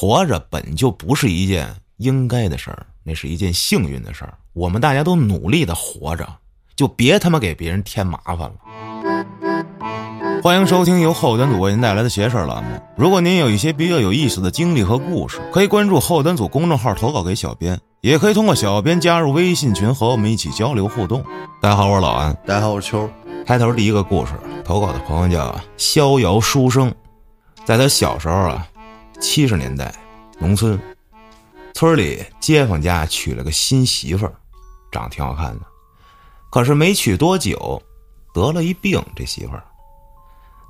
活着本就不是一件应该的事儿，那是一件幸运的事儿。我们大家都努力的活着，就别他妈给别人添麻烦了。欢迎收听由后端组为您带来的邪事儿栏目。如果您有一些比较有意思的经历和故事，可以关注后端组公众号投稿给小编，也可以通过小编加入微信群和我们一起交流互动。大家好，我是老安。大家好，我是秋。开头第一个故事，投稿的朋友叫逍遥书生，在他小时候啊，七十年代，农村，村里街坊家娶了个新媳妇儿，长得挺好看的，可是没娶多久，得了一病。这媳妇儿，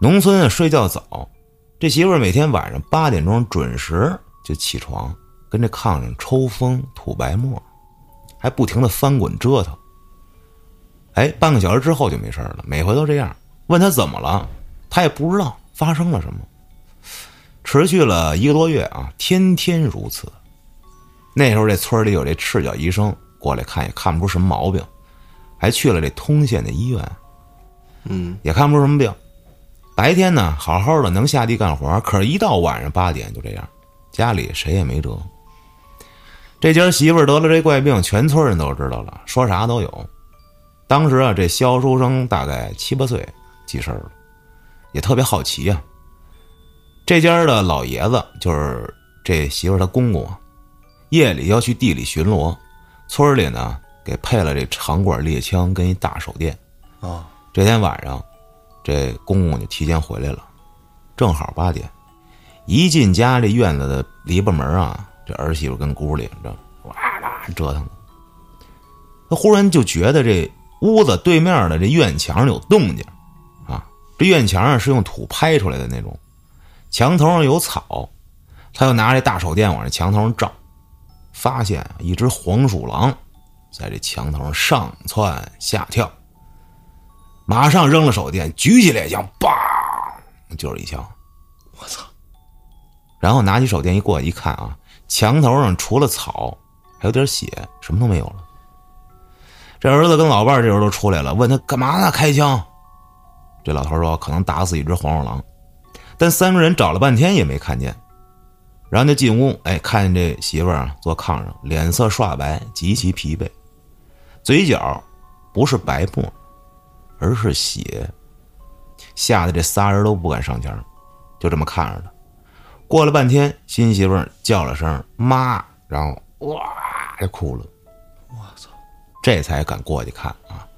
农村睡觉早，这媳妇儿每天晚上八点钟准时就起床，跟这炕上抽风吐白沫，还不停的翻滚折腾。哎，半个小时之后就没事了，每回都这样。问他怎么了，他也不知道发生了什么。持续了一个多月啊，天天如此。那时候这村里有这赤脚医生过来看，也看不出什么毛病，还去了这通县的医院，嗯，也看不出什么病。白天呢，好好的能下地干活，可是一到晚上八点就这样，家里谁也没辙。这家媳妇得了这怪病，全村人都知道了，说啥都有。当时啊，这肖书生大概七八岁，记事儿了，也特别好奇呀。这家的老爷子就是这媳妇她公公啊，夜里要去地里巡逻，村里呢给配了这长管猎枪跟一大手电。啊，这天晚上，这公公就提前回来了，正好八点，一进家这院子的篱笆门啊，这儿媳妇跟屋里着哇啦折腾呢，他忽然就觉得这。屋子对面的这院墙上有动静，啊，这院墙上是用土拍出来的那种，墙头上有草，他又拿这大手电往这墙头上照，发现一只黄鼠狼在这墙头上上窜下跳，马上扔了手电，举起猎枪，梆，就是一枪，我操！然后拿起手电一过一看啊，墙头上除了草，还有点血，什么都没有了。这儿子跟老伴儿这时候都出来了，问他干嘛呢？开枪。这老头说可能打死一只黄鼠狼，但三个人找了半天也没看见。然后就进屋，哎，看见这媳妇儿啊坐炕上，脸色刷白，极其疲惫，嘴角不是白沫，而是血，吓得这仨人都不敢上前，就这么看着他。过了半天，新媳妇儿叫了声妈，然后哇就哭了。我操这才敢过去看啊！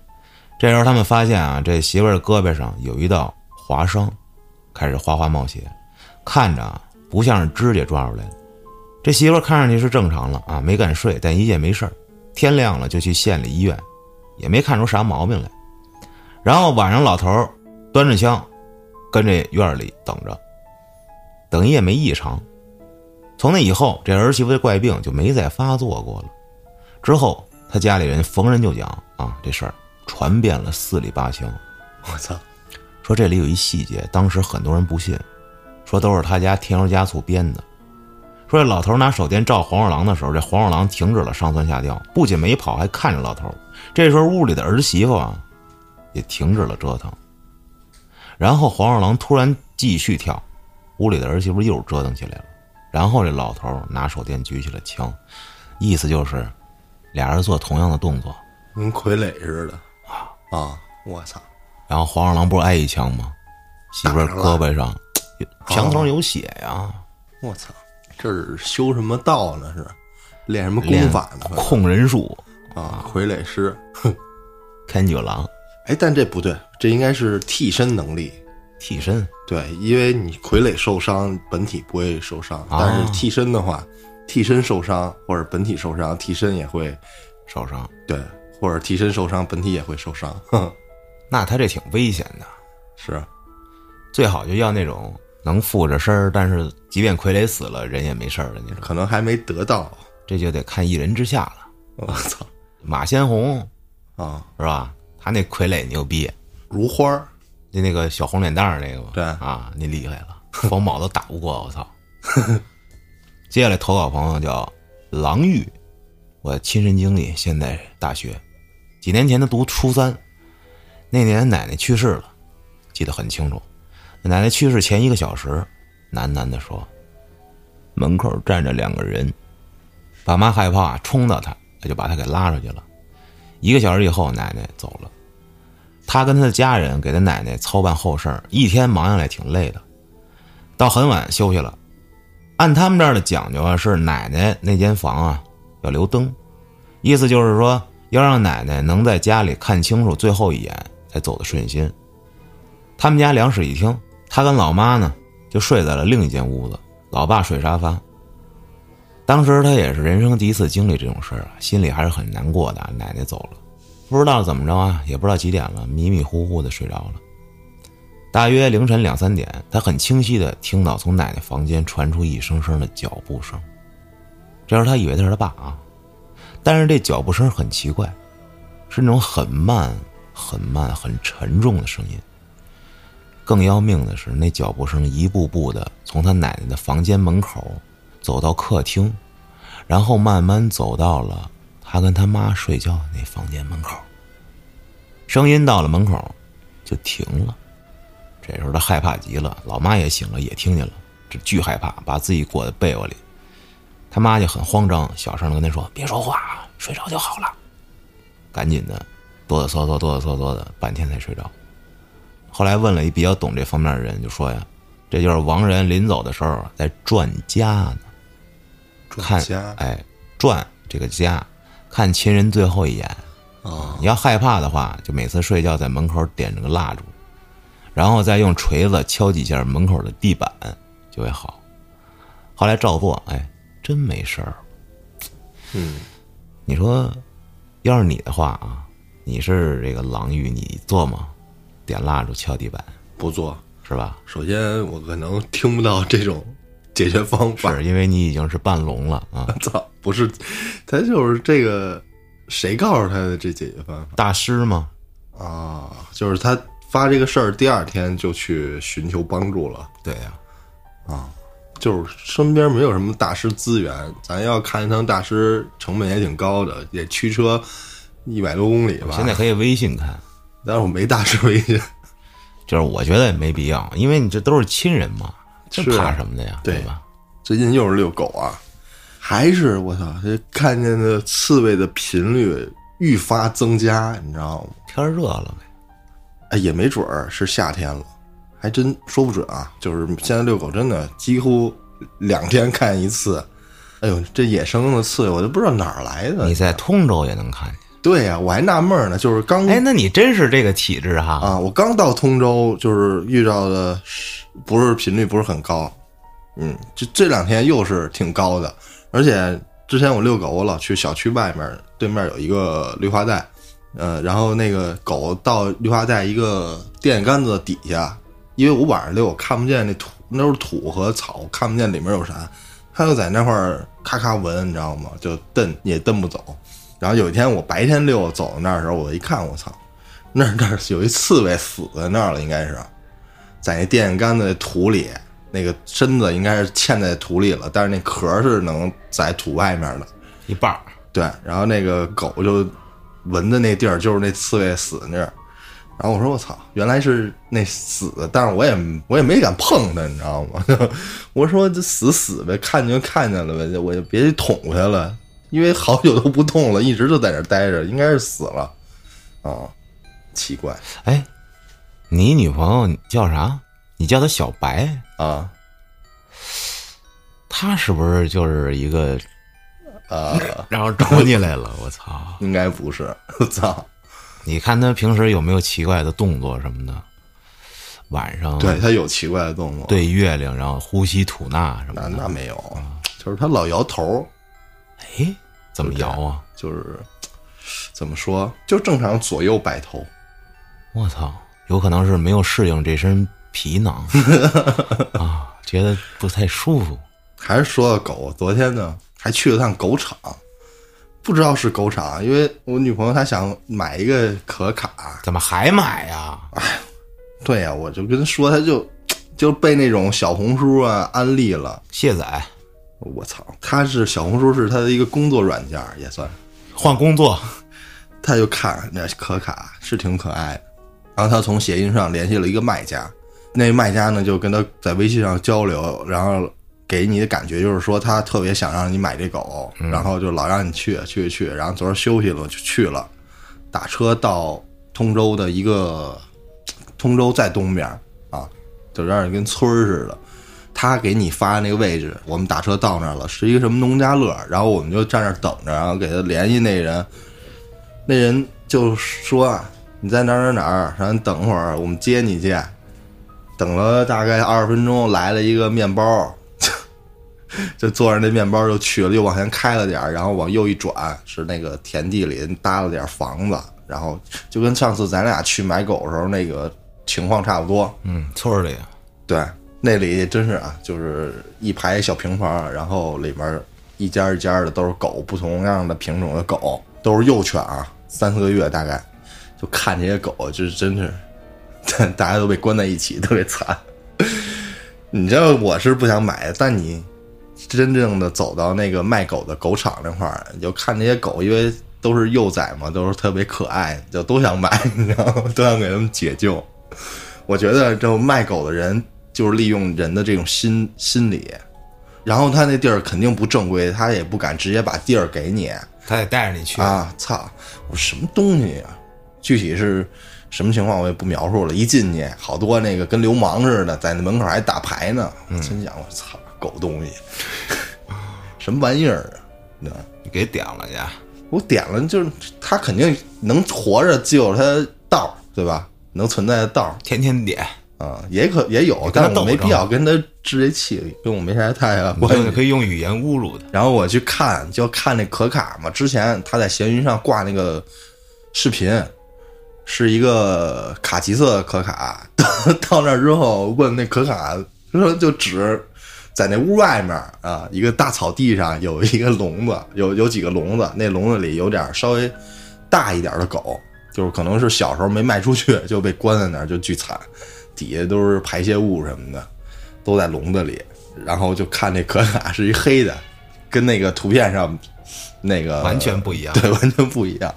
这时候他们发现啊，这媳妇儿胳膊上有一道划伤，开始哗哗冒血，看着不像是指甲抓出来的。这媳妇看上去是正常了啊，没敢睡，但一夜没事天亮了就去县里医院，也没看出啥毛病来。然后晚上老头端着枪，跟这院里等着，等一夜没异常。从那以后，这儿媳妇的怪病就没再发作过了。之后。他家里人逢人就讲啊，这事儿传遍了四里八乡。我操！说这里有一细节，当时很多人不信，说都是他家添油加醋编的。说这老头拿手电照黄鼠狼的时候，这黄鼠狼停止了上蹿下跳，不仅没跑，还看着老头。这时候屋里的儿媳妇啊，也停止了折腾。然后黄鼠狼突然继续跳，屋里的儿媳妇又折腾起来了。然后这老头拿手电举起了枪，意思就是。俩人做同样的动作，跟傀儡似的啊啊！我操！然后黄鼠狼不是挨一枪吗？媳妇儿胳膊上墙头有血呀！我操！这是修什么道呢？是练什么功法呢？控人术啊！傀儡师，哼天九郎。哎，但这不对，这应该是替身能力。替身对，因为你傀儡受伤，本体不会受伤，但是替身的话。替身受伤或者本体受伤，替身也会受伤。对，或者替身受伤，本体也会受伤。那他这挺危险的，是。最好就要那种能附着身儿，但是即便傀儡死了，人也没事儿的那种。可能还没得到，这就得看一人之下了。我操，马先红啊，是吧？他那傀儡牛逼，如花儿，就那个小红脸蛋儿那个对。啊，你厉害了，黄毛都打不过，我操。接下来投稿朋友叫狼玉，我亲身经历，现在大学，几年前他读初三，那年奶奶去世了，记得很清楚。奶奶去世前一个小时，喃喃的说：“门口站着两个人。爸妈害怕，冲到他，他就把他给拉出去了。一个小时以后，奶奶走了。他跟他的家人给他奶奶操办后事一天忙下来挺累的。到很晚休息了。按他们这儿的讲究啊，是奶奶那间房啊要留灯，意思就是说要让奶奶能在家里看清楚最后一眼才走得顺心。他们家两室一厅，他跟老妈呢就睡在了另一间屋子，老爸睡沙发。当时他也是人生第一次经历这种事儿啊，心里还是很难过的。奶奶走了，不知道怎么着啊，也不知道几点了，迷迷糊糊的睡着了。大约凌晨两三点，他很清晰的听到从奶奶房间传出一声声的脚步声。这时候他以为他是他爸啊，但是这脚步声很奇怪，是那种很慢、很慢、很沉重的声音。更要命的是，那脚步声一步步的从他奶奶的房间门口。走到客厅，然后慢慢走到了他跟他妈睡觉那房间门口。声音到了门口，就停了。这时候他害怕极了，老妈也醒了，也听见了，这巨害怕，把自己裹在被窝里。他妈就很慌张，小声的跟他说：“别说话，睡着就好了。”赶紧的，哆哆嗦嗦，哆哆嗦嗦的，半天才睡着。后来问了一比较懂这方面的人，就说呀：“这就是亡人临走的时候在转家呢。”看，哎，转这个家，看亲人最后一眼。啊，你要害怕的话，就每次睡觉在门口点着个蜡烛，然后再用锤子敲几下门口的地板，就会好。后来照做，哎，真没事儿。嗯，你说，要是你的话啊，你是这个狼玉，你做吗？点蜡烛敲地板？不做，是吧？首先，我可能听不到这种。解决方法是因为你已经是半聋了啊！操，不是，他就是这个，谁告诉他的这解决方法？大师吗？啊，就是他发这个事儿，第二天就去寻求帮助了。对呀，啊，就是身边没有什么大师资源，咱要看一趟大师，成本也挺高的，也驱车一百多公里吧。现在可以微信看，但是我没大师微信，就是我觉得也没必要，因为你这都是亲人嘛。这怕什么的呀？对吧？最近又是遛狗啊，还是我操，这看见的刺猬的频率愈发增加，你知道吗？天热了呗，哎，也没准儿是夏天了，还真说不准啊。就是现在遛狗真的几乎两天看一次。哎呦，这野生的刺猬我都不知道哪儿来的。你在通州也能看见？对呀，我还纳闷呢，就是刚哎，那你真是这个体质哈啊！我刚到通州，就是遇到的。不是频率不是很高，嗯，就这两天又是挺高的，而且之前我遛狗，我老去小区外面对面有一个绿化带，呃，然后那个狗到绿化带一个电线杆子底下，因为我晚上遛，我看不见那土，那都是土和草，看不见里面有啥，它就在那块儿咔咔闻，你知道吗？就蹬也蹬不走。然后有一天我白天遛走到那儿的时候，我一看，我操，那儿那儿有一刺猬死在那儿了，应该是。在那电线杆子那土里，那个身子应该是嵌在土里了，但是那壳是能在土外面的一半对，然后那个狗就闻的那地儿就是那刺猬死那儿。然后我说我操，原来是那死，但是我也我也没敢碰它，你知道吗？我说这死死呗，看见就看见了呗，我就别捅它了，因为好久都不动了，一直就在那待着，应该是死了啊，奇怪，哎。你女朋友叫啥？你叫她小白啊？她是不是就是一个呃，然后找你来了？我操！应该不是，我操！你看她平时有没有奇怪的动作什么的？晚上对她有奇怪的动作，对月亮，然后呼吸吐纳什么的。那那没有，就是她老摇头。哎，怎么摇啊？就是怎么说？就正常左右摆头。我操！有可能是没有适应这身皮囊 啊，觉得不太舒服。还是说到狗，昨天呢还去了趟狗场，不知道是狗场，因为我女朋友她想买一个可卡，怎么还买呀？哎，对呀，我就跟她说，她就就被那种小红书啊安利了卸载。我操，他是小红书是他的一个工作软件，也算换工作，他就看那可卡是挺可爱的。然后他从谐音上联系了一个卖家，那卖家呢就跟他在微信上交流，然后给你的感觉就是说他特别想让你买这狗，然后就老让你去去去，然后昨儿休息了就去了，打车到通州的一个通州在东边啊，就让人跟村儿似的。他给你发那个位置，我们打车到那儿了，是一个什么农家乐，然后我们就站那儿等着，然后给他联系那人，那人就说啊你在哪儿哪儿哪儿，让你等会儿，我们接你去。等了大概二十分钟，来了一个面包，就 坐着那面包就去了，又往前开了点儿，然后往右一转，是那个田地里搭了点房子，然后就跟上次咱俩去买狗的时候那个情况差不多。嗯，村里对，那里真是啊，就是一排小平房，然后里面一家一家的都是狗，不同样的品种的狗，都是幼犬啊，三四个月大概，就看这些狗，就是真是，大家都被关在一起，特别惨。你知道我是不想买，但你真正的走到那个卖狗的狗场那块儿，就看这些狗，因为都是幼崽嘛，都是特别可爱，就都想买，你知道吗？都想给他们解救。我觉得这卖狗的人就是利用人的这种心心理，然后他那地儿肯定不正规，他也不敢直接把地儿给你他得带着你去。啊！操，我什么东西啊、具体是什么情况我也不描述了。一进去，好多那个跟流氓似的，在那门口还打牌呢。我真想，我操，狗东西，什么玩意儿啊？你知道你给点了去，我点了，就是他肯定能活着，就有他道，对吧？能存在的道天天点，啊，也可也有，但是我没必要跟他置这气，跟我没啥太大关系。可以用语言侮辱他。然后我去看，就看那可卡嘛。之前他在闲鱼上挂那个视频，是一个卡其色的可卡。到 到那儿之后，问那可卡，说就指在那屋外面啊，一个大草地上有一个笼子，有有几个笼子，那笼子里有点稍微大一点的狗，就是可能是小时候没卖出去就被关在那儿，就巨惨，底下都是排泄物什么的，都在笼子里。然后就看那可卡是一黑的，跟那个图片上那个完全不一样对，完全不一样。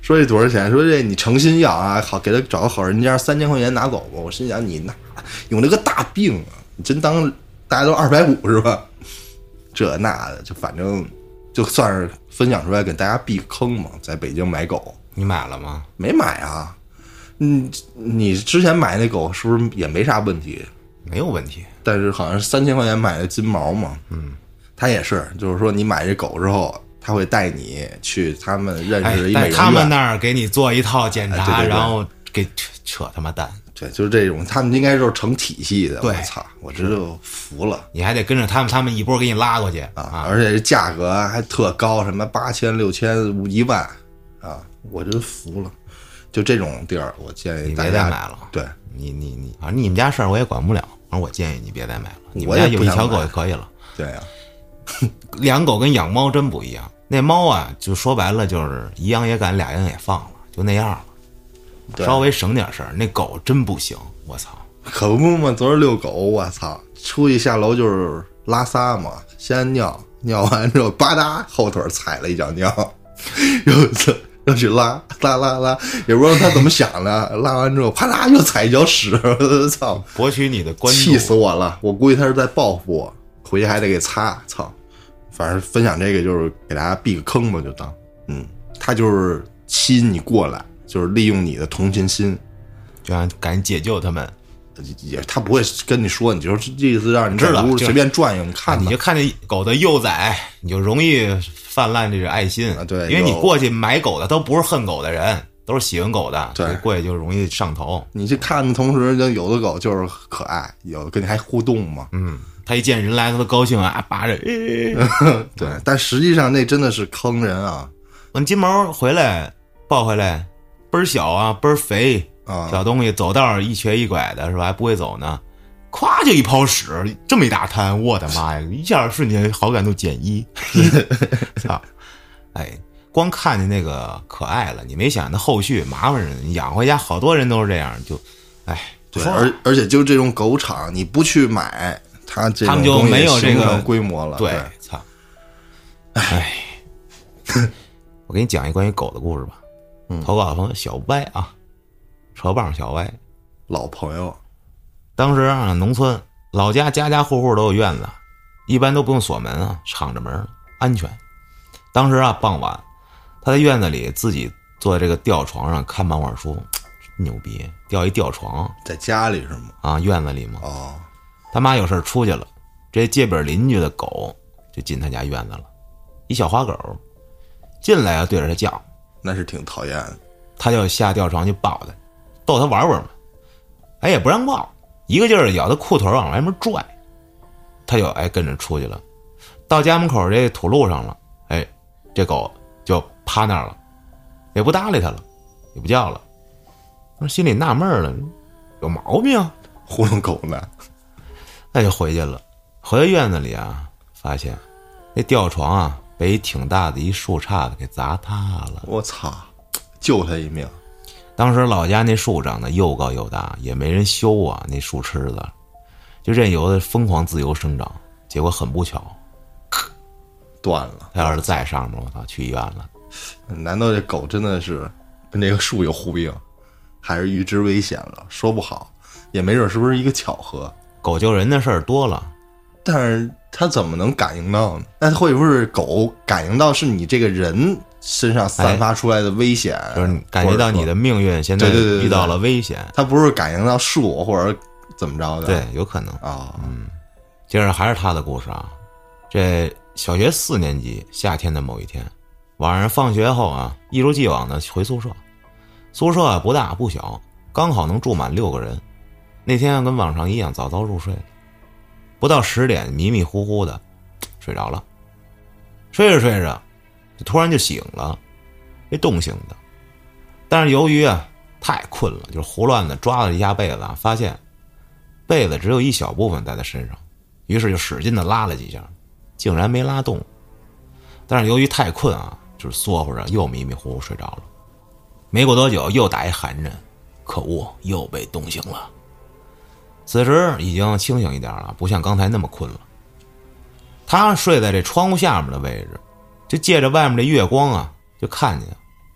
说这多少钱？说这你诚心要啊，好给他找个好人家，三千块钱拿走吧。我心想你那有那个大病啊，你真当大家都二百五是吧？这那的，就反正就算是分享出来给大家避坑嘛。在北京买狗你买了吗？没买啊？嗯，你之前买那狗是不是也没啥问题？没有问题。但是好像是三千块钱买的金毛嘛，嗯，他也是，就是说你买这狗之后，他会带你去他们认哎识的一，美容在他们，那儿给你做一套检查，哎对对对然后给扯扯他妈蛋，对，就是这种，他们应该就是成体系的。对我操，我这就服了你还得跟着他们，他们一波给你拉过去啊！啊！而且这价格还特高，什么八千、六千、一万啊，我真服了。就这种地儿，我建议你大家别再买了。对，你你你，反正你们家事儿我也管不了，反正我建议你别再买了。你们我也家有一条狗就可以了。对啊，养狗跟养猫真不一样。那猫啊，就说白了就是一样也赶，俩样也放了，就那样了，稍微省点事儿。那狗真不行，我操！可不嘛，昨儿遛狗，我操，出去下楼就是拉撒嘛，先尿，尿完之后吧嗒后腿踩了一脚尿，又次又去拉 拉拉拉，也不知道他怎么想的，拉完之后啪啦又踩一脚屎，我操，博取你的关注，气死我了！我估计他是在报复我，回去还得给擦，操！反正分享这个就是给大家避个坑吧，就当嗯，他就是吸引你过来，就是利用你的同情心。就想赶紧解救他们。也他不会跟你说，你就是这意思让你知道随便转悠，你看吧你就。看见狗的幼崽，你就容易泛滥这个爱心啊对因为你过去买狗的都不是恨狗的人，都是喜欢狗的，对过去就容易上头。你去看的同时，就有的狗就是可爱，有的跟你还互动嘛。嗯，他一见人来，他都高兴啊，扒着，哎，对，但实际上那真的是坑人啊我金毛回来抱回来，倍儿小啊，倍儿肥，啊！小东西走道儿一瘸一拐的，是吧？还不会走呢，咵就一泡屎，这么一大滩，我的妈呀！一下瞬间好感度减一，操！哎，光看见那个可爱了，你没想那后续麻烦人，养回家好多人都是这样，就，哎，对，而而且就这种狗场，你不去买，它这他们就没有这个规模了。对对，，操！哎，我给你讲一关于狗的故事吧。嗯投稿朋友小歪啊，车棒小歪，老朋友，当时啊，农村老家家家户户都有院子，一般都不用锁门啊，敞着门，安全。当时啊，傍晚，他在院子里自己坐在这个吊床上看漫画书，牛逼，吊一吊床在家里是吗？啊，院子里嘛。哦，他妈有事出去了，这街边邻居的狗就进他家院子了，一小花狗，进来啊，对着他叫，那是挺讨厌的。他就下吊床去抱他，逗他玩玩嘛。哎，也不让抱，一个劲儿的咬他裤腿往外面拽，他就哎跟着出去了。到家门口这土路上了，哎，这狗就趴那儿了，也不搭理他了，也不叫了。我心里纳闷了，有毛病啊。糊弄狗呢？那就回去了。回到院子里啊，发现那吊床啊被一挺大的一树杈子给砸塌了。我操！救他一命。当时老家那树长得又高又大，也没人修啊，那树枝子就任由它疯狂自由生长。结果很不巧，断了。他要是在上面，我操，去医院了。难道这狗真的是跟这个树有呼应，还是预知危险了？说不好，也没准是不是一个巧合。狗救人的事儿多了，但是它怎么能感应到呢？那会不会是狗感应到是你这个人身上散发出来的危险？就是感觉到你的命运现在遇到了危险。他不是感应到树或者怎么着的？对，有可能。啊，嗯接着还是他的故事啊。这小学四年级夏天的某一天，晚上放学后啊，一如既往的回宿舍。宿舍啊不大不小，刚好能住满六个人。那天啊跟往常一样早早入睡，不到十点迷迷糊糊的睡着了。睡着睡着，就突然就醒了，被冻醒的。但是由于啊太困了，就是胡乱的抓了一下被子，发现被子只有一小部分在他身上。于是就使劲的拉了几下，竟然没拉动。但是由于太困啊，就是缩乎着又迷迷糊糊睡着了。没过多久又打一寒颤，可恶，又被冻醒了。此时已经清醒一点了，不像刚才那么困了。他睡在这窗户下面的位置，就借着外面的月光啊，就看见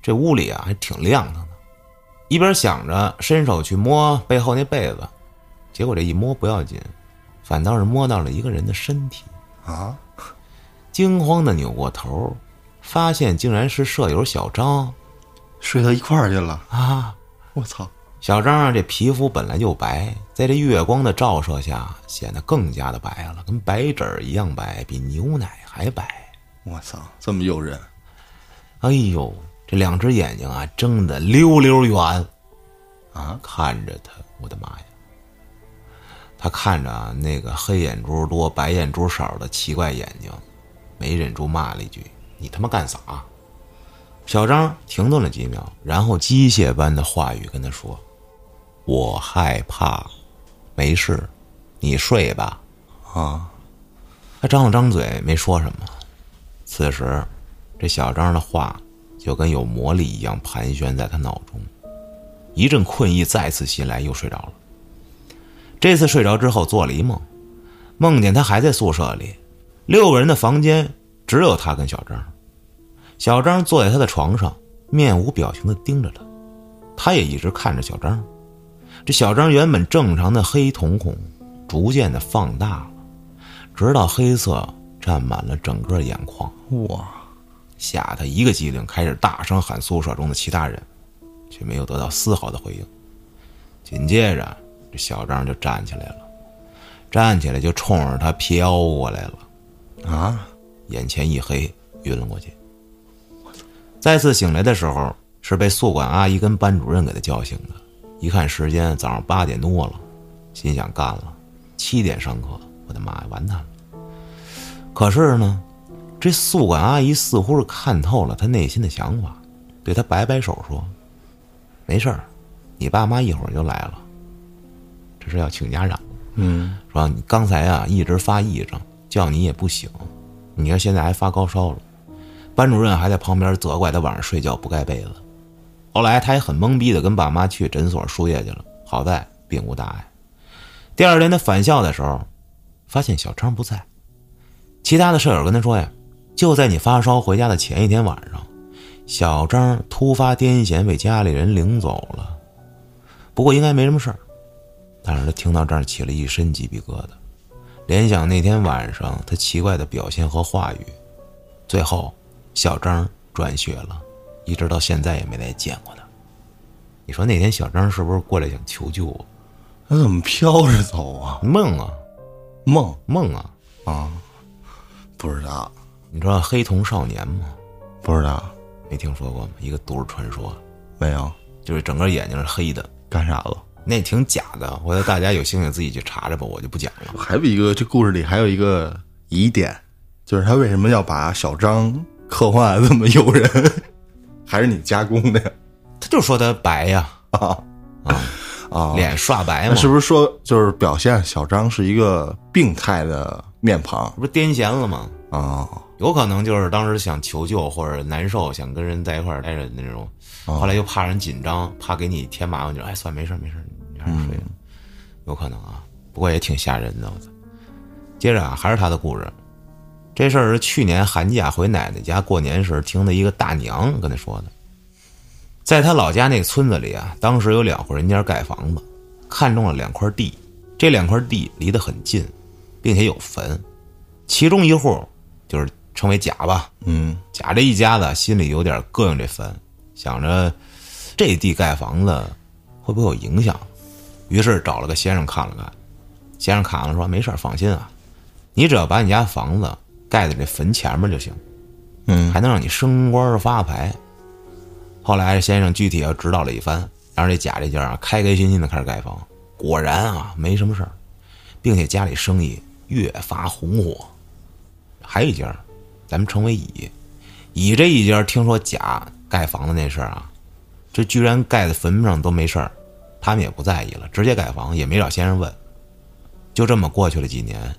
这屋里啊还挺亮堂的。一边想着伸手去摸背后那被子，结果这一摸不要紧。反倒是摸到了一个人的身体，啊，惊慌的扭过头，发现竟然是舍友小张睡到一块儿去了。啊！我操！小张啊，这皮肤本来就白，在这月光的照射下，显得更加的白了，跟白纸一样白，比牛奶还白。我操，这么诱人！哎呦，这两只眼睛啊，睁得溜溜圆，啊，看着他，我的妈呀！他看着啊那个黑眼珠多、白眼珠少的奇怪眼睛，没忍住骂了一句：“你他妈干啥？”小张停顿了几秒，然后机械般的话语跟他说：“我害怕，没事，你睡吧。”啊，他张了张嘴，没说什么。此时，这小张的话就跟有魔力一样盘旋在他脑中，一阵困意再次袭来，又睡着了。这次睡着之后做了一梦，梦见他还在宿舍里，六个人的房间只有他跟小张。小张坐在他的床上，面无表情的盯着他，他也一直看着小张。这小张原本正常的黑瞳孔，逐渐的放大了，直到黑色占满了整个眼眶。哇，吓他一个机灵，开始大声喊宿舍中的其他人，却没有得到丝毫的回应。紧接着，这小张就站起来了，站起来就冲着他飘过来了，啊，眼前一黑，晕了过去。再次醒来的时候，是被宿管阿姨跟班主任给他叫醒的。一看时间，早上八点多了，心想干了，七点上课，我的妈呀，完蛋了！可是呢，这宿管阿姨似乎是看透了他内心的想法，对他摆摆手说：“没事儿，你爸妈一会儿就来了。这是要请家长，嗯，说你刚才啊一直发癔症，叫你也不醒，你看现在还发高烧了。班主任还在旁边责怪他晚上睡觉不盖被子。后来他也很懵逼的跟爸妈去诊所输液去了，好在并无大碍。第二天他返校的时候，发现小张不在。其他的舍友跟他说呀，就在你发烧回家的前一天晚上，小张突发癫痫被家里人领走了。不过应该没什么事儿。但是他听到这儿起了一身鸡皮疙瘩，联想那天晚上他奇怪的表现和话语，最后小张转学了，一直到现在也没再见过他。你说那天小张是不是过来想求救啊？他怎么飘着走啊？梦啊梦梦啊！啊？不知道，你知道黑瞳少年吗？不知道，没听说过吗？一个都市传说，没有，就是整个眼睛是黑的，干啥了？那挺假的。回头大家有兴趣自己去查查吧，我就不讲了。还有一个，这故事里还有一个疑点，就是他为什么要把小张刻画得这么诱人？还是你加工的呀？他就说他白呀，啊啊，啊！脸刷白嘛，是不是说就是表现小张是一个病态的面庞不是癫痫了吗？啊？有可能就是当时想求救或者难受，想跟人在一块儿待着那种，哦后来又怕人紧张，怕给你添麻烦，就哎算没事没事儿，你还是睡吧。有可能啊，不过也挺吓人的。我操！接着啊，还是他的故事。这事儿是去年寒假回奶奶家过年时听的一个大娘跟他说的。在他老家那个村子里啊，当时有两户人家盖房子，看中了两块地，这两块地离得很近，并且有坟。其中一户就是称为甲吧，嗯甲这一家子心里有点膈应这坟，想着这地盖房子会不会有影响，于是找了个先生看了看。先生看了说：“没事放心啊，你只要把你家房子盖在这坟前面就行，嗯还能让你升官发财。”后来先生具体要指导了一番，然后这甲这家啊开开心心的开始盖房。果然啊，没什么事儿，并且家里生意越发红火。还有一家，咱们称为乙，乙这一家听说甲盖房子那事儿啊，这居然盖在坟上都没事儿，他们也不在意了，直接盖房，也没找先生问。就这么过去了几年，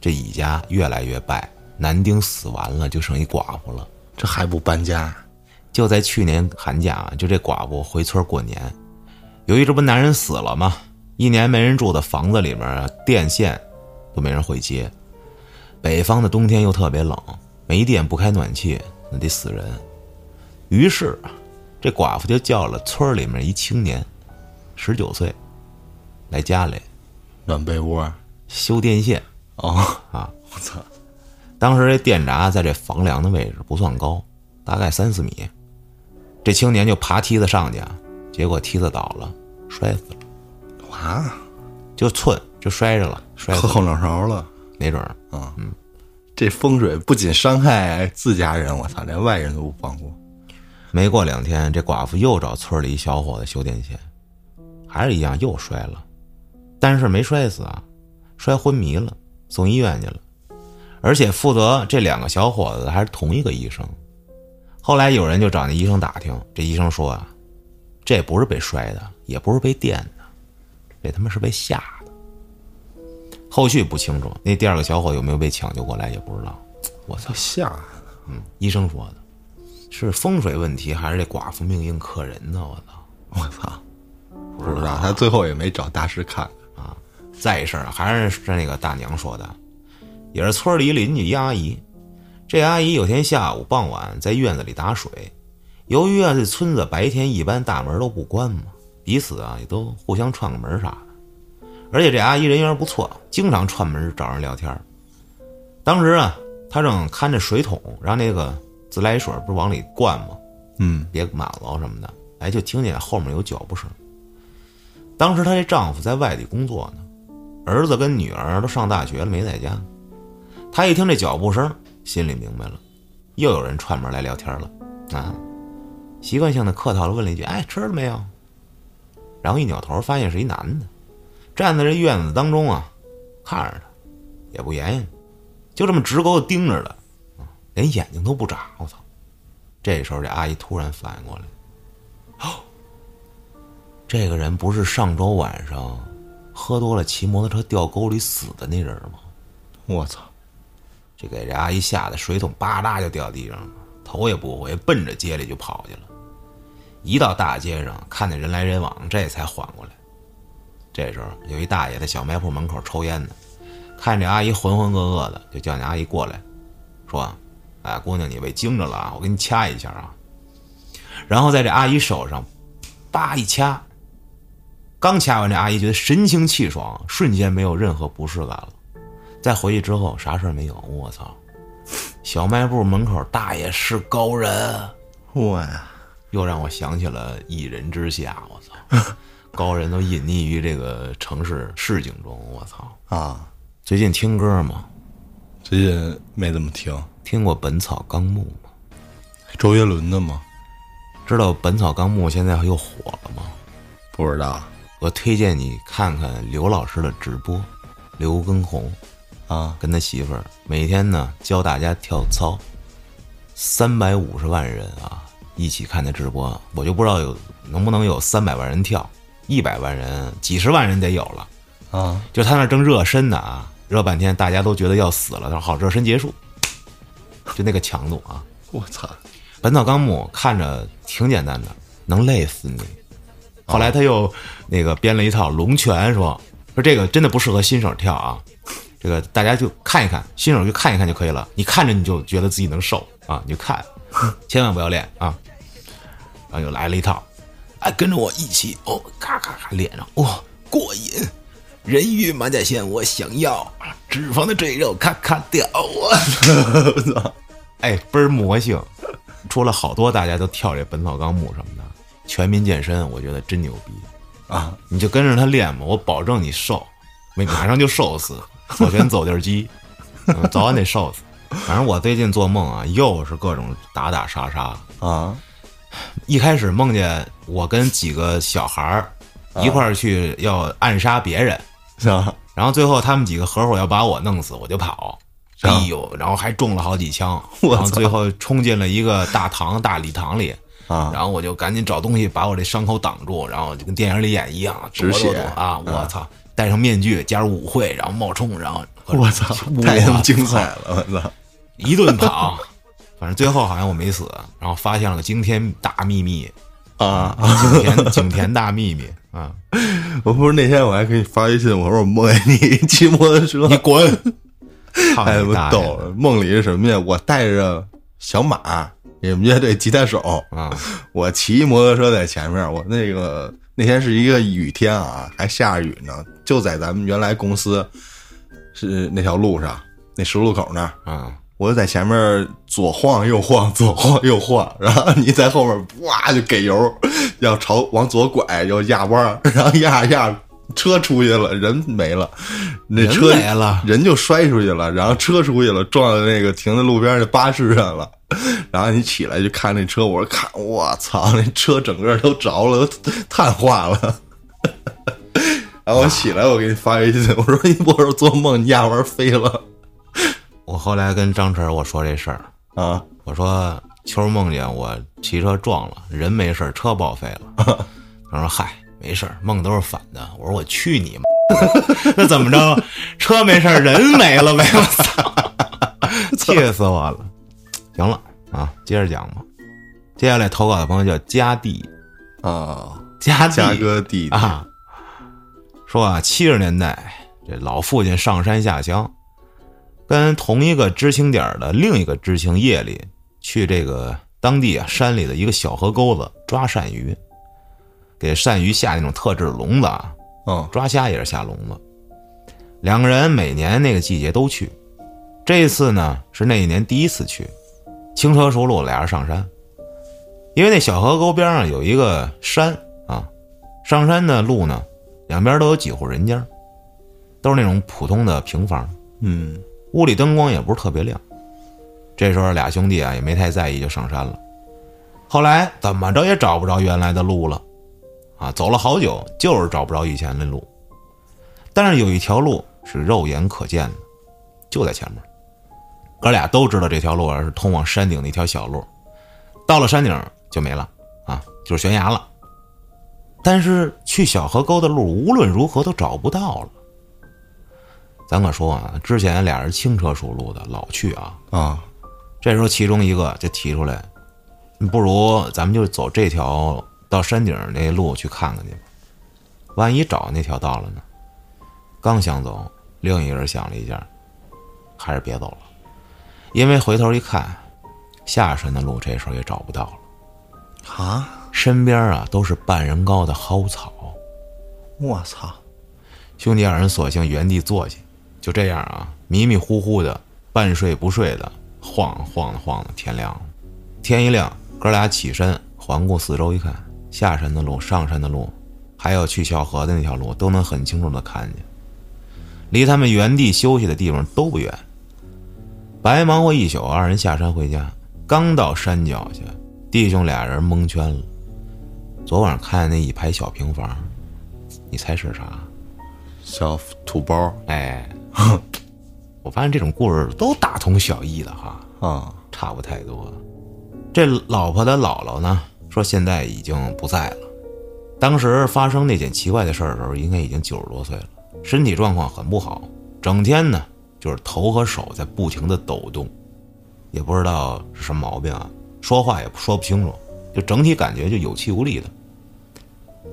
这乙家越来越败，男丁死完了，就剩一寡妇了。这还不搬家？就在去年寒假啊，就这寡妇回村过年，由于这不男人死了吗？一年没人住的房子里面啊，电线都没人会接。北方的冬天又特别冷，没电不开暖气，那得死人。于是啊，这寡妇就叫了村里面一青年，十九岁，来家里暖被窝？修电线。哦啊！我操！当时这电闸在这房梁的位置不算高，大概三四米。这青年就爬梯子上去，啊，结果梯子倒了，摔死了，啊！就寸就摔着了，摔后脑勺了。没准儿。这风水不仅伤害自家人，我操，连外人都不放过。没过两天，这寡妇又找村里一小伙子修电线，还是一样又摔了，但是没摔死啊，摔昏迷了，送医院去了。而且负责这两个小伙子还是同一个医生。后来有人就找那医生打听，这医生说啊，这不是被摔的，也不是被电的，这他妈是被吓的。后续不清楚，那第二个小伙有没有被抢救过来也不知道。我操！吓！嗯，医生说的，是风水问题还是这寡妇命硬克人呢？我操！我操！不知道，他最后也没找大师看啊。再一事儿还是是那个大娘说的，也是村里邻居一阿姨。这阿姨有天下午傍晚在院子里打水，由于啊这村子白天一般大门都不关嘛，彼此啊也都互相串个门啥的。而且这阿姨人缘不错，经常串门找人聊天。当时啊，她正看着水桶，让那个自来水不是往里灌吗？嗯，别满了什么的，哎，就听见后面有脚步声。当时她这丈夫在外地工作呢，儿子跟女儿都上大学了，没在家。她一听这脚步声，心里明白了，又有人串门来聊天了啊！习惯性的客套的问了一句：“哎，吃了没有？”然后一扭头，发现是一男的，站在这院子当中啊，看着他，也不言语，就这么直勾的盯着他，啊连眼睛都不眨。我操！这时候，这阿姨突然反应过来，哦，这个人不是上周晚上喝多了骑摩托车掉沟里死的那人吗？我操！这给这阿姨吓得水桶吧嗒就掉地上了，头也不回，奔着街里就跑去了。一到大街上，看见人来人往，这才缓过来。这时候有一大爷在小卖铺门口抽烟呢，看这阿姨浑浑噩噩的，就叫那阿姨过来，说：“哎，姑娘，你被惊着了啊，我给你掐一下啊。”然后在这阿姨手上，叭一掐，刚掐完，这阿姨觉得神清气爽，瞬间没有任何不适感了。再回去之后啥事儿没有，我操！小卖部门口大爷是高人，哇呀，又让我想起了一人之下，我操！高人都隐匿于这个城市市井中，我操！啊，最近听歌吗？最近没怎么听，听过《本草纲目》吗？周杰伦的吗？知道《本草纲目》现在又火了吗？不知道我推荐你看看刘老师的直播，刘畊宏啊，跟他媳妇儿每天呢教大家跳操，三百五十万人啊一起看他直播，我就不知道有能不能有三百万人跳，一百万人、几十万人得有了。啊，就他那正热身呢啊，热半天，大家都觉得要死了，他说好，热身结束，就那个强度啊。我操，《本草纲目》看着挺简单的，能累死你。后来他又那个编了一套龙拳，说说这个真的不适合新手跳啊，这个大家就看一看，新手就看一看就可以了。你看着你就觉得自己能瘦啊，你就看，千万不要练啊。然后又来了一套，哎，跟着我一起哦，咔咔咔练上，哇、过瘾。人鱼马甲线我想要，脂肪的赘肉咔咔掉，我我操，哎，倍儿魔性，出了好多大家都跳这《本草纲目》什么的，全民健身，我觉得真牛逼啊！你就跟着他练吧，我保证你瘦，没马上就瘦死，左旋走地儿鸡，嗯早晚得瘦死。反正我最近做梦啊，又是各种打打杀杀。啊，一开始梦见我跟几个小孩儿一块儿去要暗杀别人，是吧？然后最后他们几个合伙要把我弄死，我就跑。哎呦，然后还中了好几枪，我操然后最后冲进了一个大堂大礼堂里，啊，然后我就赶紧找东西把我这伤口挡住，然后就跟电影里演一样，止血躲躲躲啊！我操，戴上面具加入舞会，然后冒充，然后我操，太他妈精彩了！我操，一顿跑，反正最后好像我没死，然后发现了个惊天大秘密，啊！景田景田大秘密啊！我不是那天我还给你发微信，我说我梦见你骑摩托车，你滚！操哎，我你大爷逗了，梦里是什么呀？我带着小马，你们乐队吉他手，啊！我骑摩托车在前面，我那个那天是一个雨天啊，还下着雨呢，就在咱们原来公司是那条路上，那十字路口那儿，啊！我就在前面左晃右晃，左晃右晃，然后你在后面哇就给油，要朝往左拐，要压弯，然后压着压着车出去了，人没了，那人车没了人就摔出去了，然后车出去了，撞到那个停在路边的巴士上了。然后你起来就看那车，我说看，我操，那车整个都着了，都碳化了。然后我起来，我给你发微信，我说你我说做梦，你压弯飞了我后来跟张晨我说这事儿，啊！我说秋儿梦见我骑车撞了，人没事儿，车报废了。他说嗨，没事儿，梦都是反的。我说我去你妈！那怎么着？车没事儿，人没了呗！我操，气死我了！行了啊，接着讲吧。接下来投稿的朋友叫佳弟，啊，佳弟嘉哥弟弟啊，说啊，七十年代这老父亲上山下乡，跟同一个知青点儿的另一个知青夜里去这个当地啊山里的一个小河沟子抓鳝鱼，给鳝鱼下那种特制的笼子啊，嗯抓虾也是下笼子。两个人每年那个季节都去，这一次呢是那一年第一次去，轻车熟路，俩人上山。因为那小河沟边上有一个山啊，上山的路呢，两边都有几户人家，都是那种普通的平房，嗯屋里灯光也不是特别亮。这时候俩兄弟啊也没太在意，就上山了。后来怎么着也找不着原来的路了，啊，走了好久，就是找不着以前的路。但是有一条路是肉眼可见的，就在前面。哥俩都知道这条路啊是通往山顶的一条小路，到了山顶就没了啊，就是悬崖了。但是去小河沟的路无论如何都找不到了。咱可说啊，之前俩人轻车熟路的老去啊，啊这时候其中一个就提出来，不如咱们就走这条到山顶那路去看看去吧，万一找那条道了呢？刚想走，另一个人想了一下，还是别走了，因为回头一看，下山的路这时候也找不到了，啊！身边啊都是半人高的蒿草。我操！兄弟二人索性原地坐下，就这样啊，迷迷糊糊的，半睡不睡的，晃晃的晃的，天亮了。天一亮，哥俩起身，环顾四周一看，下山的路、上山的路，还有去小河的那条路，都能很清楚的看见。离他们原地休息的地方都不远。白忙活一宿，二人下山回家，刚到山脚下，弟兄俩人蒙圈了。昨晚看见那一排小平房，你猜是啥？小土包哎，我发现这种故事都大同小异的哈，啊，差不太多。这老婆的姥姥呢，说现在已经不在了。当时发生那件奇怪的事儿的时候，应该已经九十多岁了，身体状况很不好，整天呢就是头和手在不停的抖动，也不知道是什么毛病啊，说话也说不清楚，就整体感觉就有气无力的。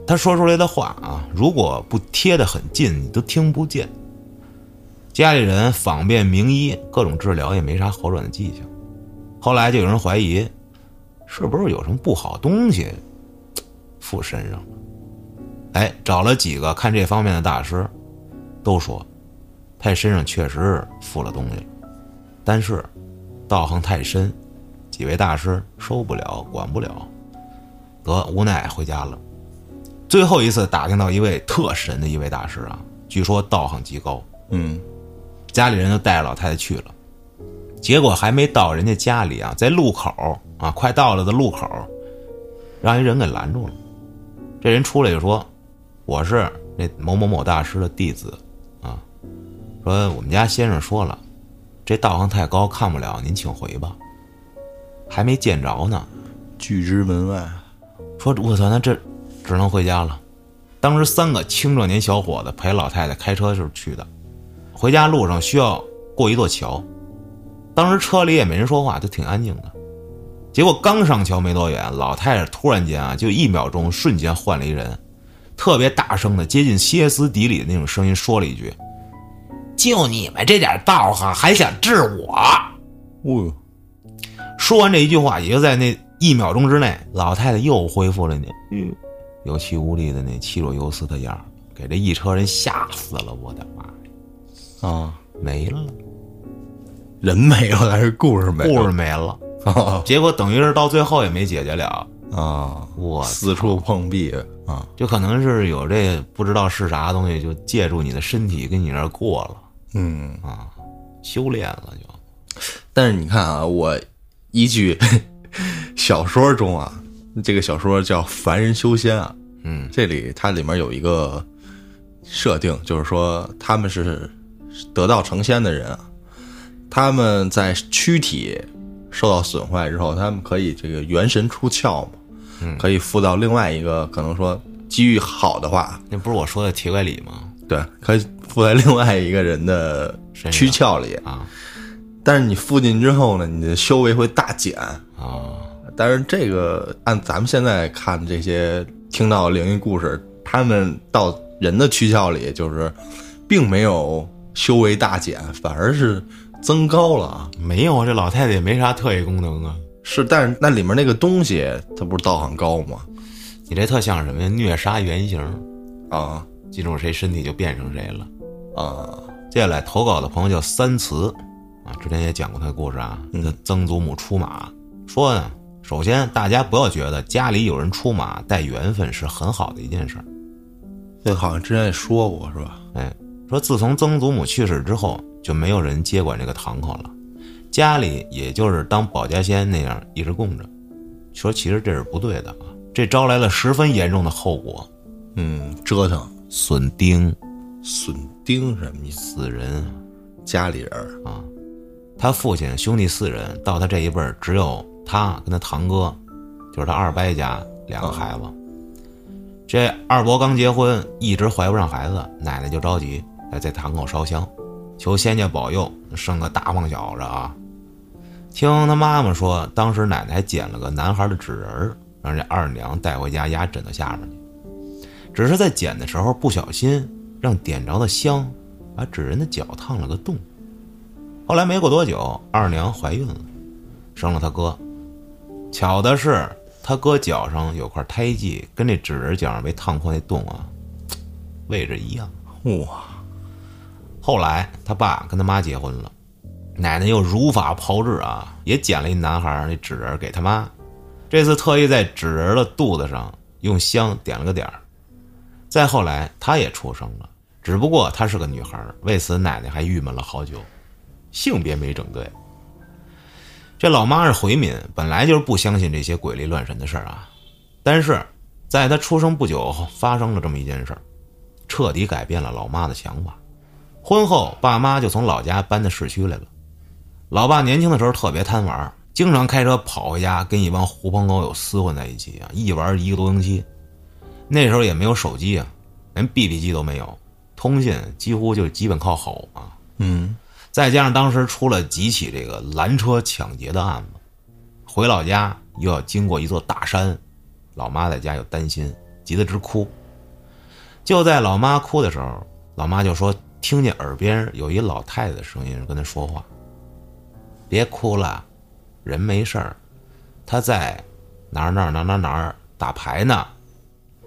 他说出来的话啊，如果不贴得很近，你都听不见。家里人访遍名医，各种治疗也没啥好转的迹象。后来就有人怀疑，是不是有什么不好东西附身上了？哎，找了几个看这方面的大师，都说他身上确实附了东西，但是道行太深，几位大师收不了，管不了，得无奈回家了。最后一次打听到一位特神的一位大师啊，据说道行极高，嗯，家里人就带着老太太去了，结果还没到人家家里啊，在路口啊，快到了的路口，让一人给拦住了。这人出来就说：“我是那某某某大师的弟子，啊，说我们家先生说了，这道行太高，看不了，您请回吧。”还没见着呢，拒之门外。说我操，那这只能回家了。当时三个青壮年小伙子陪老太太开车就是去的，回家路上需要过一座桥，当时车里也没人说话，就挺安静的。结果刚上桥没多远，老太太突然间啊，就一秒钟瞬间换了一人，特别大声的、接近歇斯底里的那种声音说了一句：“就你们这点道行，还想治我？”哦，说完这一句话，也就在那一秒钟之内，老太太又恢复了那嗯有气无力的那气若游丝的样儿给这一车人吓死了。我的妈，啊，没了，人没了还是故事没了？故事没了。啊结果等于是到最后也没解决了，啊，我四处碰壁啊，就可能是有这不知道是啥东西，就借助你的身体跟你那儿过了。嗯。啊，修炼了就。但是你看啊，我依据 小说中啊，这个小说叫《凡人修仙》啊，嗯。这里它里面有一个设定，就是说他们是得道成仙的人啊，他们在躯体受到损坏之后，他们可以这个元神出窍嘛，嗯。可以附到另外一个可能说机遇好的话，那不是我说的铁拐李吗？对，可以附在另外一个人的躯壳里，啊。但是你附进之后呢，你的修为会大减。啊，但是这个按咱们现在看这些听到灵异故事，他们到人的躯壳里，就是并没有修为大减，反而是增高了啊。没有啊，这老太太也没啥特异功能啊。是，但是那里面那个东西，它不是道行高吗？你这特像什么呀？虐杀原型，啊记住谁身体就变成谁了。啊接下来投稿的朋友叫三慈，啊，之前也讲过他的故事啊。他曾祖母出马，说呢，首先大家不要觉得家里有人出马带缘分是很好的一件事儿。这好像之前也说过是吧？哎，说自从曾祖母去世之后，就没有人接管这个堂口了，家里也就是当保家仙那样一直供着。说其实这是不对的啊，这招来了十分严重的后果，嗯，折腾损丁损丁什么意思？死人。家里人啊，他父亲兄弟四人，到他这一辈儿，只有他跟他堂哥，就是他二伯家两个孩子。这二伯刚结婚，一直怀不上孩子，奶奶就着急，在在堂口烧香，求仙家保佑生个大胖小子啊。听他妈妈说，当时奶奶还捡了个男孩的纸人，让这二娘带回家压枕头下面去。只是在捡的时候不小心，让点着的香把纸人的脚烫了个洞。后来没过多久，二娘怀孕了，生了他哥。巧的是，他哥脚上有块胎记，跟这纸人脚上被烫破那洞啊，位置一样。哇，后来他爸跟他妈结婚了，奶奶又如法炮制啊，也捡了一男孩那纸人给他妈。这次特意在纸人的肚子上用香点了个点儿。再后来，她也出生了，只不过她是个女孩，为此奶奶还郁闷了好久，性别没整对。这老妈是回民，本来就是不相信这些鬼力乱神的事儿啊。但是，在她出生不久，发生了这么一件事儿，彻底改变了老妈的想法。婚后，爸妈就从老家搬到市区来了。老爸年轻的时候特别贪玩，经常开车跑回家，跟一帮狐朋狗友厮混在一起啊，一玩一个多星期。那时候也没有手机啊，连 BB 机都没有，通信几乎就基本靠吼啊。嗯，再加上当时出了几起这个拦车抢劫的案子，回老家又要经过一座大山，老妈在家又担心，急得直哭。就在老妈哭的时候，老妈就说听见耳边有一老太太的声音跟她说话：“别哭了，人没事儿，他在哪儿哪儿哪儿哪儿哪儿打牌呢。”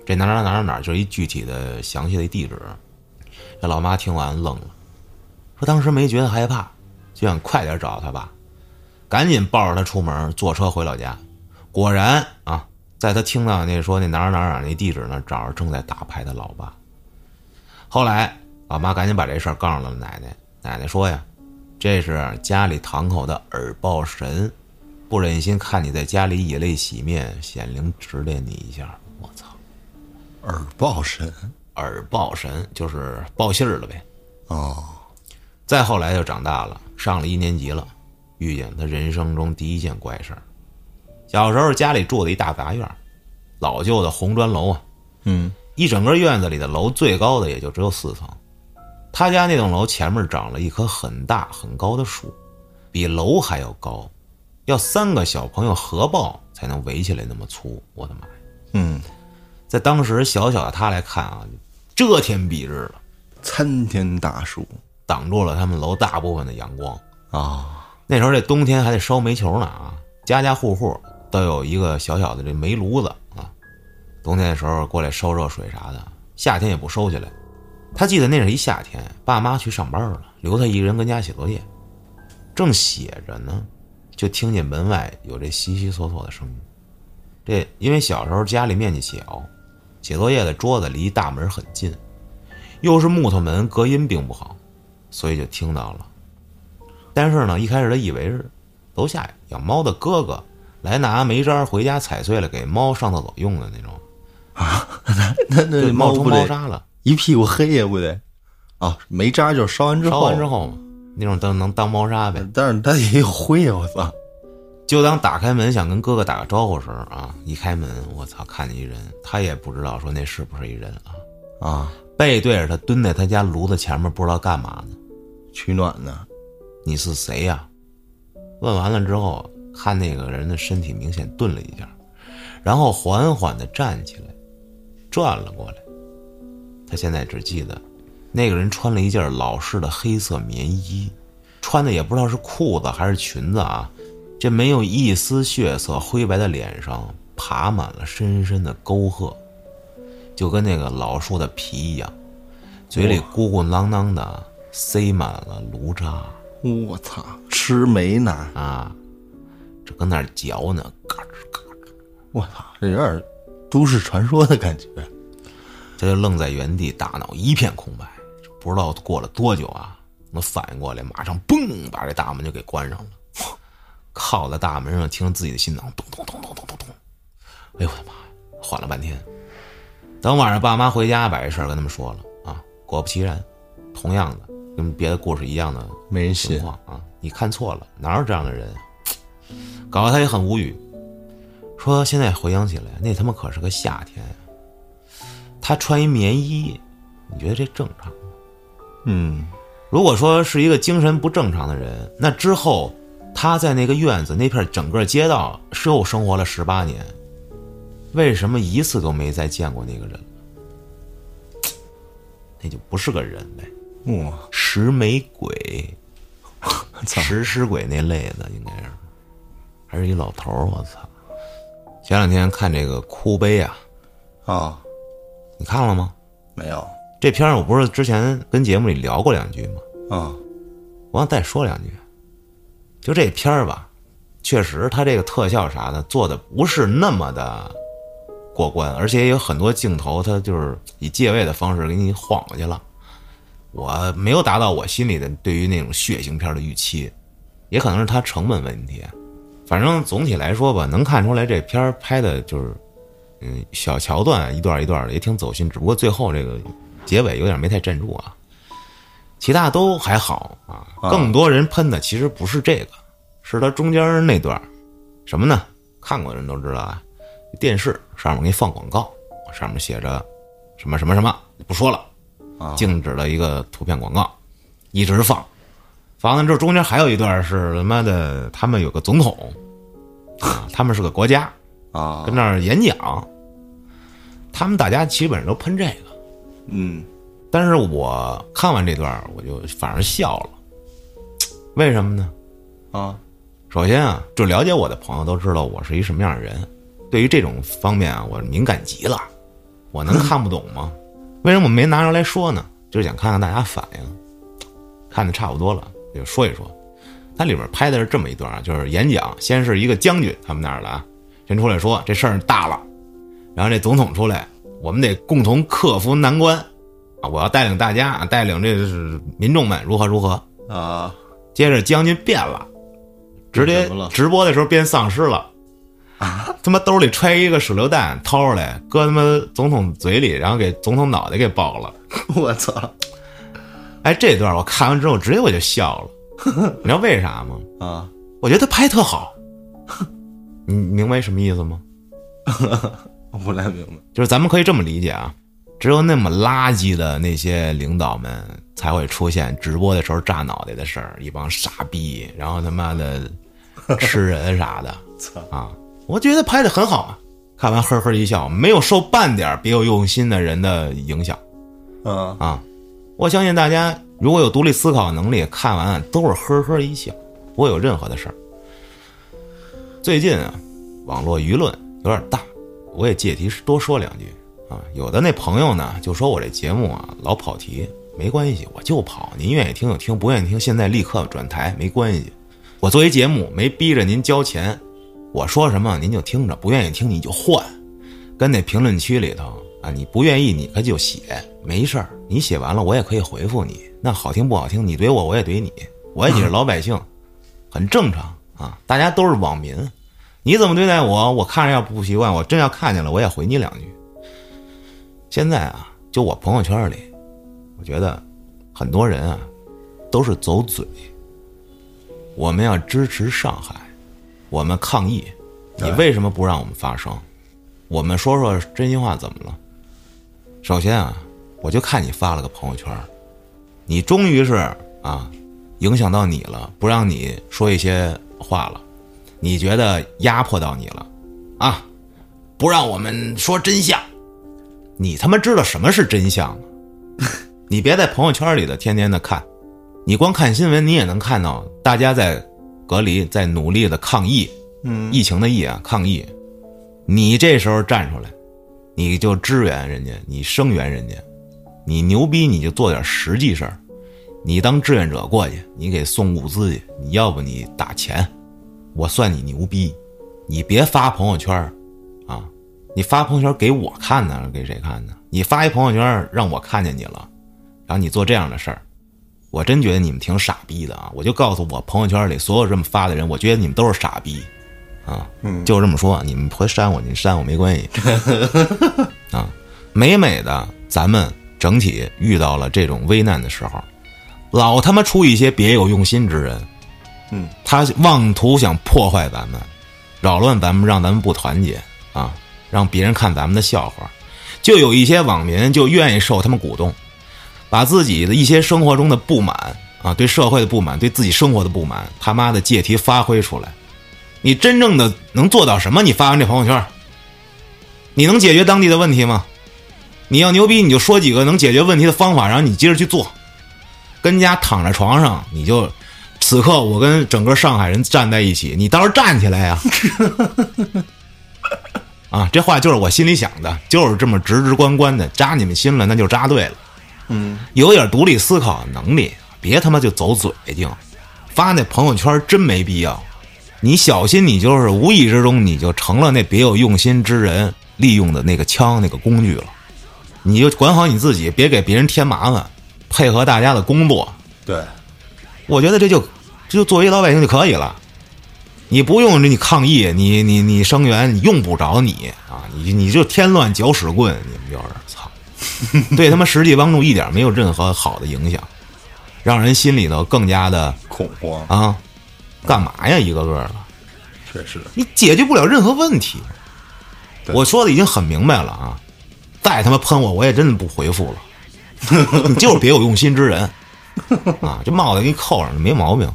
这哪哪哪哪哪就一具体的详细的地址。这老妈听完愣了，说当时没觉得害怕，就想快点找他爸，赶紧抱着他出门，坐车回老家。果然啊，在他听到那说那哪哪哪那地址呢，找着正在打牌的老爸。后来老妈赶紧把这事儿告诉了奶奶，奶奶说呀，这是家里堂口的耳报神，不忍心看你在家里以泪洗面，显灵指点你一下。我操！耳报神耳报神就是报信儿了呗。哦，再后来就长大了，上了一年级了，遇见他人生中第一件怪事儿。小时候家里住的一大杂院，老旧的红砖楼啊，嗯，一整个院子里的楼最高的也就只有四层。他家那栋楼前面长了一棵很大很高的树，比楼还要高，要三个小朋友合抱才能围起来那么粗。我的妈呀！嗯，在当时小小的他来看啊，遮天蔽日了，参天大树挡住了他们楼大部分的阳光。啊，那时候这冬天还得烧煤球呢啊，家家户户都有一个小小的这煤炉子啊。冬天的时候过来烧热水啥的，夏天也不收起来。他记得那是一夏天，爸妈去上班了，留他一人跟家写作业，正写着呢，就听见门外有这悉悉索索的声音。这因为小时候家里面积小，写作业的桌子离大门很近，又是木头门，隔音并不好，所以就听到了。但是呢，一开始他以为是楼下养猫的哥哥来拿煤渣回家踩碎了给猫上厕所用的那种，啊那那那冒充猫砂了。一屁股黑呀，不得？啊，煤渣就是烧完之烧后，完之后嘛，那种都能当猫砂呗。但是它也有灰呀，我操！就当打开门想跟哥哥打个招呼时啊，一开门，我操，看见一人，他也不知道说那是不是一人啊，啊，背对着他蹲在他家炉子前面，不知道干嘛呢。取暖呢？你是谁呀、问完了之后，看那个人的身体明显顿了一下，然后缓缓的站起来，转了过来。他现在只记得，那个人穿了一件老式的黑色棉衣，穿的也不知道是裤子还是裙子啊。这没有一丝血色、灰白的脸上爬满了深深的沟壑，就跟那个老树的皮一样，嘴里鼓鼓囊囊的塞满了炉渣。我操，吃煤呢？啊，这跟那儿嚼呢，嘎吱嘎吱，我操，这有点都市传说的感觉。他就愣在原地，大脑一片空白，不知道过了多久啊，能反应过来，马上嘣把这大门就给关上了，靠在大门上，听着自己的心脏咚咚咚咚咚咚咚，哎呦我的妈呀，缓了半天。等晚上爸妈回家，把这事儿跟他们说了啊，果不其然，同样的跟别的故事一样的没人信，啊，你看错了，哪有这样的人？搞得他也很无语，说现在回想起来，那他妈可是个夏天呀、他穿一棉衣，你觉得这正常吗？嗯，如果说是一个精神不正常的人，那之后他在那个院子那片整个街道是又生活了十八年，为什么一次都没再见过那个人了？那就不是个人呗，哇，食美鬼。操，食尸鬼那类的，应该是，还是一老头儿。我操！前两天看这个《哭悲》啊，啊，你看了吗？没有，这片儿我不是之前跟节目里聊过两句吗？啊，我想再说两句，就这片儿吧，确实它这个特效啥的做的不是那么的过关，而且也有很多镜头，它就是以借位的方式给你晃过去了。我没有达到我心里的对于那种血腥片的预期，也可能是它成本问题。反正总体来说吧，能看出来这片儿拍的就是，嗯，小桥段一段一段的也挺走心，只不过最后这个结尾有点没太镇住啊。其他都还好啊，啊更多人喷的其实不是这个，是他中间那段什么呢？看过的人都知道啊，电视上面给你放广告，上面写着什么什么什么，不说了，啊静止了一个图片广告，一直放，放完之后中间还有一段是他妈的，他们有个总统啊，他们是个国家，啊跟，那儿演讲，他们大家基本上都喷这个。嗯但是我看完这段儿，我就反而笑了，为什么呢？啊首先啊，就了解我的朋友都知道我是一什么样的人，对于这种方面啊，我敏感极了。我能 看不懂吗？为什么我没拿出来说呢？就是想看看大家反应。看的差不多了，就说一说。它里面拍的是这么一段啊，就是演讲，先是一个将军他们那儿的啊，先出来说这事儿大了，然后这总统出来，我们得共同克服难关啊！我要带领大家啊，带领这是民众们如何如何。啊接着将军变了，直接直播的时候变丧尸了，他妈兜里揣一个手榴弹掏出来，搁他妈总统嘴里，然后给总统脑袋给爆了。我操哎，这段我看完之后，直接我就笑了。你知道为啥吗？啊我觉得他拍特好。你明白什么意思吗？我不太明白就是咱们可以这么理解啊，只有那么垃圾的那些领导们才会出现直播的时候炸脑袋的事儿，一帮傻逼，然后他妈的 吃人啥的 操啊！我觉得拍的很好啊，看完呵呵一笑，没有受半点别有用心的人的影响嗯啊！我相信大家如果有独立思考能力，看完都是呵呵一笑，不会有任何的事儿。最近啊，网络舆论有点大，我也借题多说两句啊。有的那朋友呢就说我这节目啊老跑题，没关系，我就跑，您愿意听就听，不愿意听现在立刻转台，没关系。我作为节目没逼着您交钱，我说什么您就听着，不愿意听你就换。跟那评论区里头啊，你不愿意你可就写，没事儿，你写完了我也可以回复你。那好听不好听，你怼我我也怼你，我也是老百姓，很正常啊，大家都是网民。你怎么对待我，我看着要不习惯，我真要看见了，我也回你两句。现在啊，就我朋友圈里，我觉得很多人啊都是走嘴。我们要支持上海，我们抗议，你为什么不让我们发声？我们说说真心话怎么了？首先啊，我就看你发了个朋友圈，你终于是啊，影响到你了，不让你说一些话了，你觉得压迫到你了，啊，不让我们说真相，你他妈知道什么是真相吗？你别在朋友圈里的天天的看，你光看新闻，你也能看到大家在隔离，在努力的抗疫，嗯疫情的疫啊，抗疫。你这时候站出来，你就支援人家，你声援人家，你牛逼你就做点实际事儿，你当志愿者过去，你给送物资去，你要不你打钱，我算你牛逼，你别发朋友圈儿啊，你发朋友圈给我看呢，给谁看呢？你发一朋友圈让我看见你了，然后你做这样的事儿，我真觉得你们挺傻逼的啊！我就告诉我朋友圈里所有这么发的人，我觉得你们都是傻逼，啊，嗯就这么说，你们会删我，你删我没关系，啊，每每的咱们整体遇到了这种危难的时候，老他妈出一些别有用心之人，嗯，他妄图想破坏咱们，扰乱咱们，让咱们不团结啊，让别人看咱们的笑话，就有一些网民就愿意受他们鼓动，把自己的一些生活中的不满啊，对社会的不满，对自己生活的不满，他妈的借题发挥出来。你真正的能做到什么？你发完这朋友圈，你能解决当地的问题吗？你要牛逼，你就说几个能解决问题的方法，然后你接着去做。跟家躺在床上，你就此刻我跟整个上海人站在一起，你倒是站起来呀！啊，这话就是我心里想的，就是这么直直观观的扎你们心了，那就扎对了。嗯有点独立思考能力，别他妈就走嘴净，发那朋友圈真没必要。你小心，你就是无意之中你就成了那别有用心之人利用的那个枪那个工具了。你就管好你自己，别给别人添麻烦，配合大家的工作。对，我觉得这就这就作为老百姓就可以了。你不用你抗议，你你你声援，你用不着你啊！你你就添乱搅屎棍，你们就是操，对他妈实际帮助一点没有任何好的影响，让人心里头更加的恐慌，啊，干嘛呀？一个个的，确实，你解决不了任何问题。我说的已经很明白了啊，再他妈喷我，我也真的不回复了。你就是别有用心之人 啊！这帽子给你扣上，没毛病。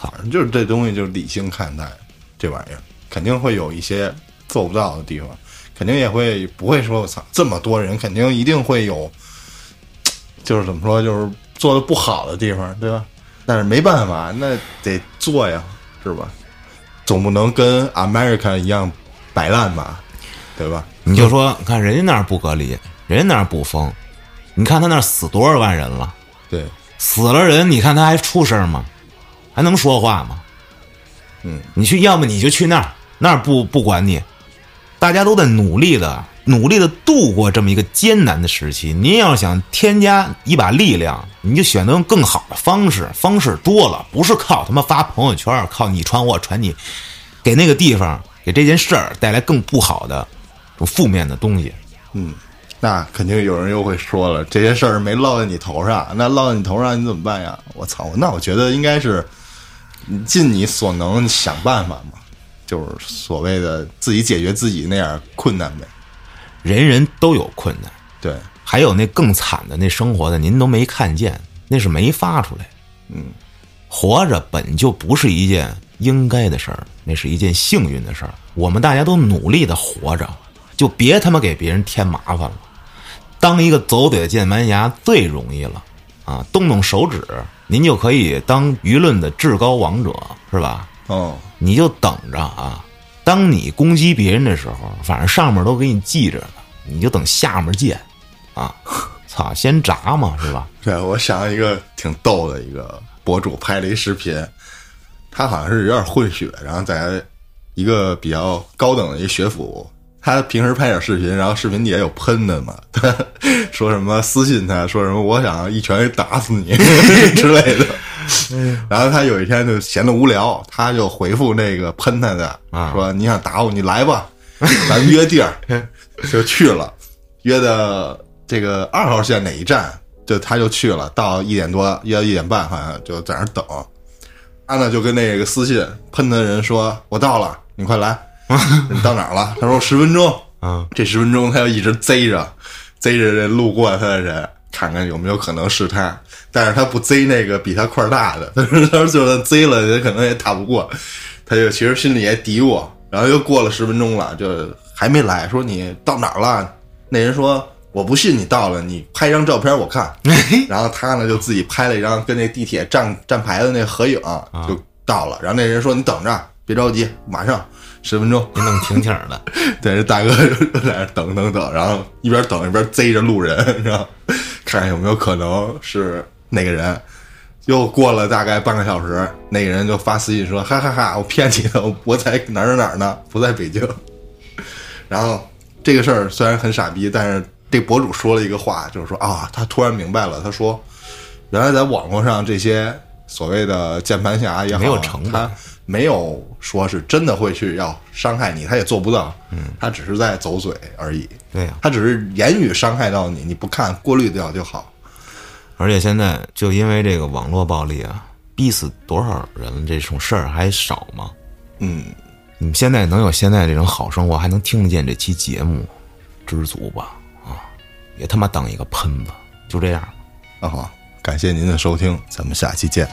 操，反正就是这东西就是理性看待这玩意儿，肯定会有一些做不到的地方，肯定也会不会说我操这么多人，肯定一定会有，就是怎么说，就是做的不好的地方，对吧？但是没办法，那得做呀，是吧？总不能跟 America 一样摆烂吧，对吧？你就说，看人家那儿不隔离，人家那儿不封，你看他那儿死多少万人了？对，死了人，你看他还出声吗？还能说话吗？嗯，你去，要么你就去那儿，那儿不不管你，大家都在努力的、努力的度过这么一个艰难的时期。您要想添加一把力量，你就选择用更好的方式，方式多了，不是靠他妈发朋友圈，靠你传我传你，给那个地方给这件事儿带来更不好的、负面的东西。嗯，那肯定有人又会说了，这些事儿没落在你头上，那落在你头上你怎么办呀？我操！那我觉得应该是你尽你所能想办法嘛，就是所谓的自己解决自己那样困难呗。人人都有困难，对，还有那更惨的那生活的，您都没看见，那是没发出来。嗯，活着本就不是一件应该的事儿，那是一件幸运的事儿。我们大家都努力的活着，就别他妈给别人添麻烦了。当一个走嘴的键盘侠最容易了啊，动动手指，您就可以当舆论的至高王者，是吧？哦，你就等着啊！当你攻击别人的时候，反正上面都给你记着呢，你就等下面见，啊！操，先炸嘛，是吧？对，我想一个挺逗的一个博主拍了一视频，他好像是有点混血，然后在一个比较高等的一学府，他平时拍点视频，然后视频底下有喷的嘛，他 说什么私信他说什么我想一拳打死你 之类的，然后他有一天就闲得无聊，他就回复那个喷他的，啊说你想打我你来吧，咱约地儿，就去了，约的这个二号线哪一站，就他就去了，到一点多约到一点半，好像就在那等。他呢就跟那个私信喷他的人说：“我到了，你快来。你 到哪儿了？”他说：“十分钟。”嗯，这十分钟他就一直贼着，贼着这路过他的人，看看有没有可能是他。但是他不贼那个比他块儿大的，他说他说就算贼了，也可能也打不过。他就其实心里也嘀咕，然后又过了十分钟了，就还没来。说你到哪儿了？那人说我不信你到了，你拍一张照片我看。然后他呢就自己拍了一张跟那地铁站站牌的那合影，就到了。然后那人说你等着，别着急，马上十分钟。你弄挺挺的，对，这大哥就在那等等等，然后一边等一边贼着路人，然后看看有没有可能是那个人。又过了大概半个小时，那个人就发私信说：“哈哈哈我骗你的，我在哪儿哪儿哪儿呢？不在北京。”然后这个事儿虽然很傻逼，但是这博主说了一个话，就是说啊，他突然明白了，他说，原来在网络上这些所谓的键盘侠也好，没有成本他没有说是真的会去要伤害你，他也做不到，嗯，他只是在走嘴而已，对呀、他只是言语伤害到你，你不看过滤掉就好。而且现在就因为这个网络暴力啊，逼死多少人这种事儿还少吗？嗯，你们现在能有现在这种好生活，还能听得见这期节目，知足吧啊！别他妈当一个喷子，就这样。那好，感谢您的收听，咱们下期见。